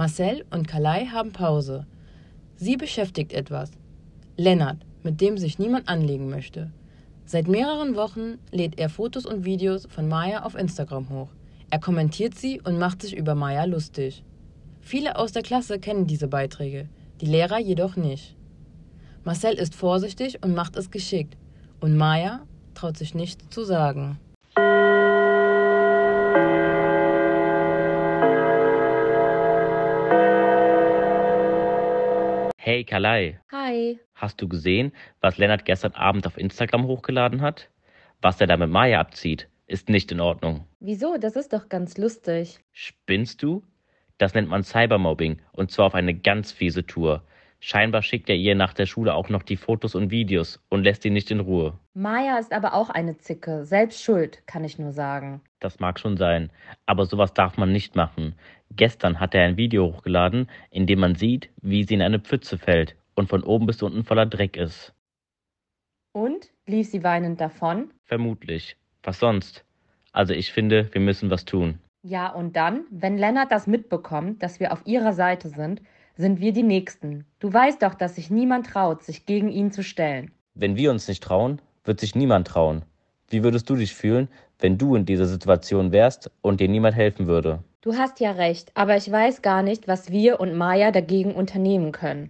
Marcel und Kalai haben Pause. Sie beschäftigt etwas. Lennart, mit dem sich niemand anlegen möchte. Seit mehreren Wochen lädt er Fotos und Videos von Maya auf Instagram hoch. Er kommentiert sie und macht sich über Maya lustig. Viele aus der Klasse kennen diese Beiträge, die Lehrer jedoch nicht. Marcel ist vorsichtig und macht es geschickt. Und Maya traut sich nichts zu sagen. Hey Kalai, Hi. hast du gesehen, was Lennart gestern Abend auf Instagram hochgeladen hat? Was er da mit Maya abzieht, ist nicht in Ordnung. Wieso? Das ist doch ganz lustig. Spinnst du? Das nennt man Cybermobbing und zwar auf eine ganz fiese Tour. Scheinbar schickt er ihr nach der Schule auch noch die Fotos und Videos und lässt ihn nicht in Ruhe. Maya ist aber auch eine Zicke. Selbst schuld, kann ich nur sagen. Das mag schon sein, aber sowas darf man nicht machen. Gestern hat er ein Video hochgeladen, in dem man sieht, wie sie in eine Pfütze fällt und von oben bis unten voller Dreck ist. Und? Lief sie weinend davon? Vermutlich. Was sonst? Also ich finde, wir müssen was tun. Ja, und dann, wenn Lennart das mitbekommt, dass wir auf ihrer Seite sind, sind wir die Nächsten. Du weißt doch, dass sich niemand traut, sich gegen ihn zu stellen. Wenn wir uns nicht trauen, wird sich niemand trauen. Wie würdest du dich fühlen, wenn du in dieser Situation wärst und dir niemand helfen würde? Du hast ja recht, aber ich weiß gar nicht, was wir und Maya dagegen unternehmen können.